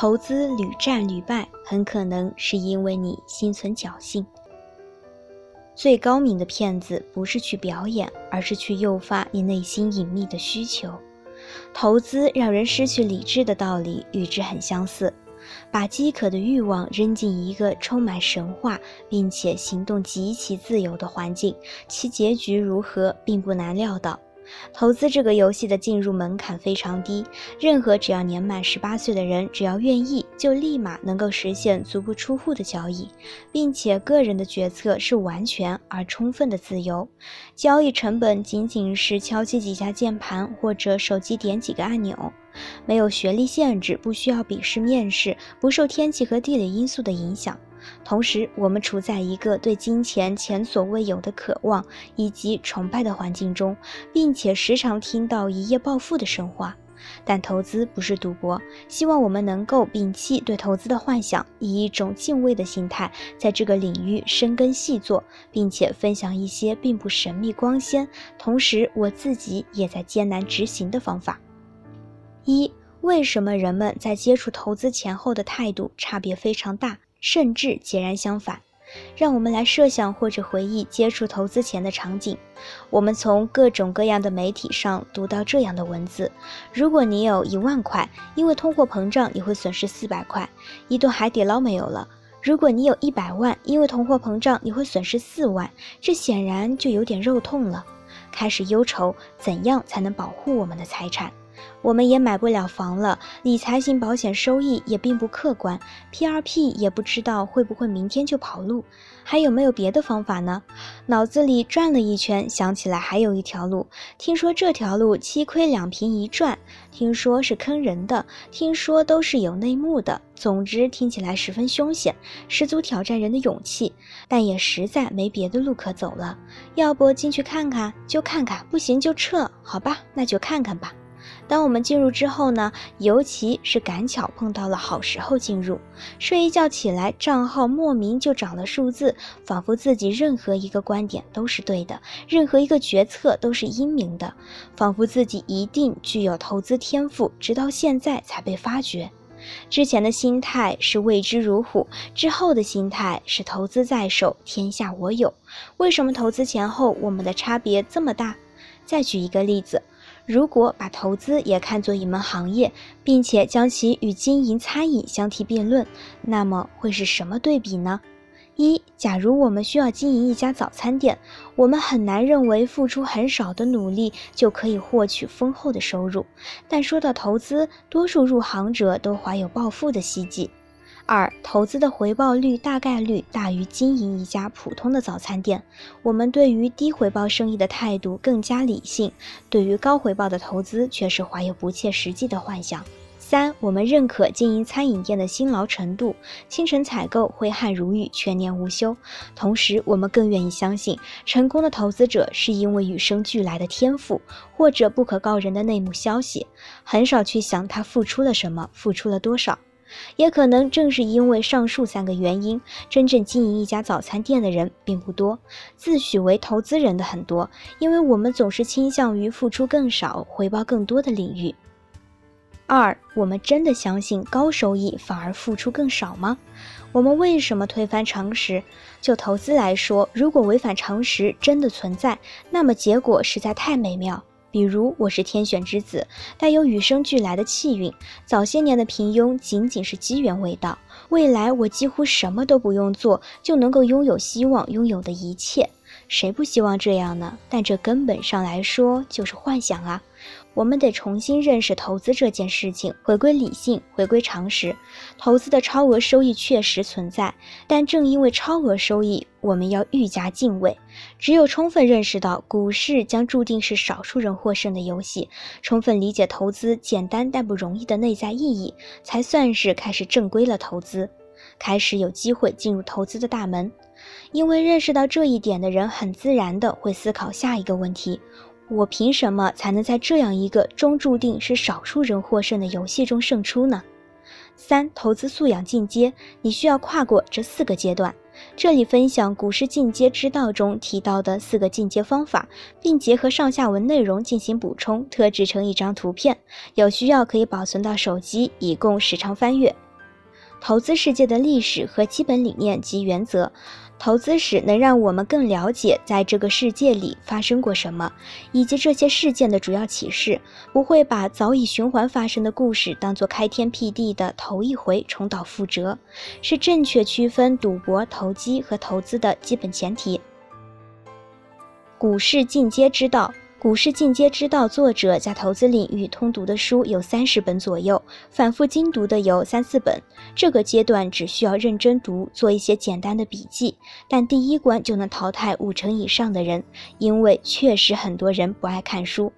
投资屡战屡败，很可能是因为你心存侥幸。最高明的骗子不是去表演，而是去诱发你内心隐秘的需求。投资让人失去理智的道理与之很相似，把饥渴的欲望扔进一个充满神话并且行动极其自由的环境，其结局如何并不难料到。投资这个游戏的进入门槛非常低，任何只要年满十八岁的人，只要愿意，就立马能够实现足不出户的交易，并且个人的决策是完全而充分的自由，交易成本仅仅是敲击几下键盘或者手机点几个按钮，没有学历限制，不需要笔试面试，不受天气和地理因素的影响。同时，我们处在一个对金钱前所未有的渴望以及崇拜的环境中，并且时常听到一夜暴富的神话。但投资不是赌博，希望我们能够摒弃对投资的幻想，以一种敬畏的心态，在这个领域深耕细作，并且分享一些并不神秘光鲜，同时我自己也在艰难执行的方法。一、为什么人们在接触投资前后的态度差别非常大？甚至截然相反，让我们来设想或者回忆接触投资前的场景。我们从各种各样的媒体上读到这样的文字：如果你有一万块，因为通货膨胀你会损失四百块，一顿海底捞没有了；如果你有一百万，因为通货膨胀你会损失四万。这显然就有点肉痛了，开始忧愁怎样才能保护我们的财产。我们也买不了房了，理财型保险收益也并不客观，P2P 也不知道会不会明天就跑路，还有没有别的方法呢？脑子里转了一圈，想起来还有一条路，听说这条路七亏两平一赚，听说是坑人的，听说都是有内幕的，总之听起来十分凶险，十足挑战人的勇气，但也实在没别的路可走了，要不进去看看就看看，不行就撤，好吧，那就看看吧。当我们进入之后呢，尤其是赶巧碰到了好时候进入，睡一觉起来，账号莫名就涨了数字，仿佛自己任何一个观点都是对的，任何一个决策都是英明的，仿佛自己一定具有投资天赋，直到现在才被发掘。之前的心态是畏之如虎，之后的心态是投资在手，天下我有。为什么投资前后我们的差别这么大？再举一个例子。如果把投资也看作一门行业，并且将其与经营餐饮相提并论，那么会是什么对比呢？一，假如我们需要经营一家早餐店，我们很难认为付出很少的努力就可以获取丰厚的收入。但说到投资，多数入行者都怀有暴富的希冀。二，投资的回报率大概率大于经营一家普通的早餐店。我们对于低回报生意的态度更加理性，对于高回报的投资却是怀有不切实际的幻想。三，我们认可经营餐饮店的辛劳程度，清晨采购，挥汗如雨，全年无休。同时，我们更愿意相信，成功的投资者是因为与生俱来的天赋，或者不可告人的内幕消息，很少去想他付出了什么，付出了多少。也可能正是因为上述三个原因，真正经营一家早餐店的人并不多，自诩为投资人的很多。因为我们总是倾向于付出更少、回报更多的领域。二，我们真的相信高收益反而付出更少吗？我们为什么推翻常识？就投资来说，如果违反常识真的存在，那么结果实在太美妙。比如我是天选之子，带有与生俱来的气运。早些年的平庸仅仅是机缘未到，未来我几乎什么都不用做，就能够拥有希望拥有的一切。谁不希望这样呢？但这根本上来说就是幻想啊！我们得重新认识投资这件事情，回归理性，回归常识。投资的超额收益确实存在，但正因为超额收益，我们要愈加敬畏。只有充分认识到股市将注定是少数人获胜的游戏，充分理解投资简单但不容易的内在意义，才算是开始正规了投资，开始有机会进入投资的大门。因为认识到这一点的人，很自然的会思考下一个问题。我凭什么才能在这样一个终注定是少数人获胜的游戏中胜出呢？三、投资素养进阶，你需要跨过这四个阶段。这里分享股市进阶之道中提到的四个进阶方法，并结合上下文内容进行补充，特制成一张图片，有需要可以保存到手机，以供时常翻阅。投资世界的历史和基本理念及原则。投资史能让我们更了解在这个世界里发生过什么，以及这些事件的主要启示，不会把早已循环发生的故事当作开天辟地的头一回重蹈覆辙，是正确区分赌博、投机和投资的基本前提。股市进阶之道。股市进阶之道，作者在投资领域通读的书有三十本左右，反复精读的有三四本。这个阶段只需要认真读，做一些简单的笔记，但第一关就能淘汰五成以上的人，因为确实很多人不爱看书。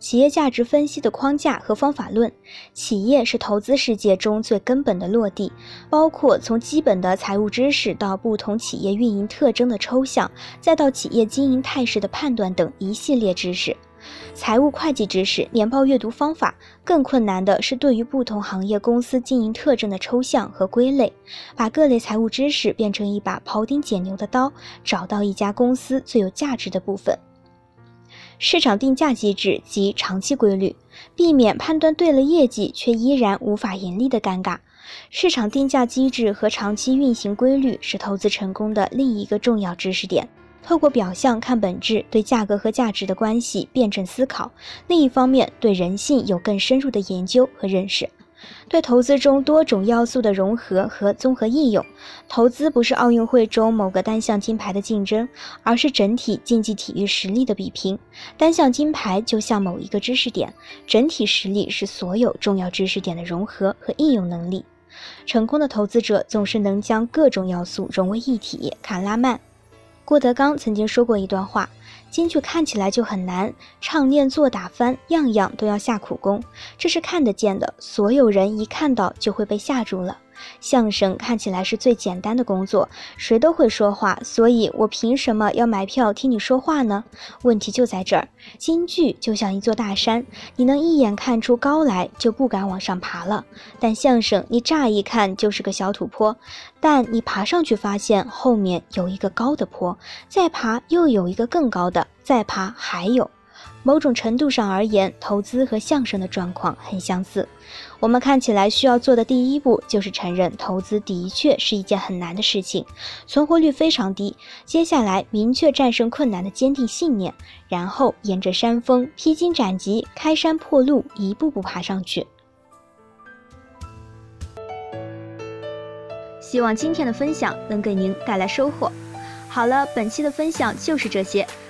企业价值分析的框架和方法论，企业是投资世界中最根本的落地，包括从基本的财务知识到不同企业运营特征的抽象，再到企业经营态势的判断等一系列知识。财务会计知识、年报阅读方法，更困难的是对于不同行业公司经营特征的抽象和归类，把各类财务知识变成一把庖丁解牛的刀，找到一家公司最有价值的部分。市场定价机制及长期规律，避免判断对了业绩却依然无法盈利的尴尬。市场定价机制和长期运行规律是投资成功的另一个重要知识点。透过表象看本质，对价格和价值的关系辩证思考；另一方面，对人性有更深入的研究和认识。对投资中多种要素的融合和综合应用，投资不是奥运会中某个单项金牌的竞争，而是整体竞技体育实力的比拼。单项金牌就像某一个知识点，整体实力是所有重要知识点的融合和应用能力。成功的投资者总是能将各种要素融为一体。卡拉曼、郭德纲曾经说过一段话。京剧看起来就很难，唱念做打翻，样样都要下苦功，这是看得见的，所有人一看到就会被吓住了。相声看起来是最简单的工作，谁都会说话，所以我凭什么要买票听你说话呢？问题就在这儿。京剧就像一座大山，你能一眼看出高来，就不敢往上爬了。但相声，你乍一看就是个小土坡，但你爬上去发现后面有一个高的坡，再爬又有一个更高的，再爬还有。某种程度上而言，投资和相声的状况很相似。我们看起来需要做的第一步，就是承认投资的确是一件很难的事情，存活率非常低。接下来，明确战胜困难的坚定信念，然后沿着山峰披荆斩棘、开山破路，一步步爬上去。希望今天的分享能给您带来收获。好了，本期的分享就是这些。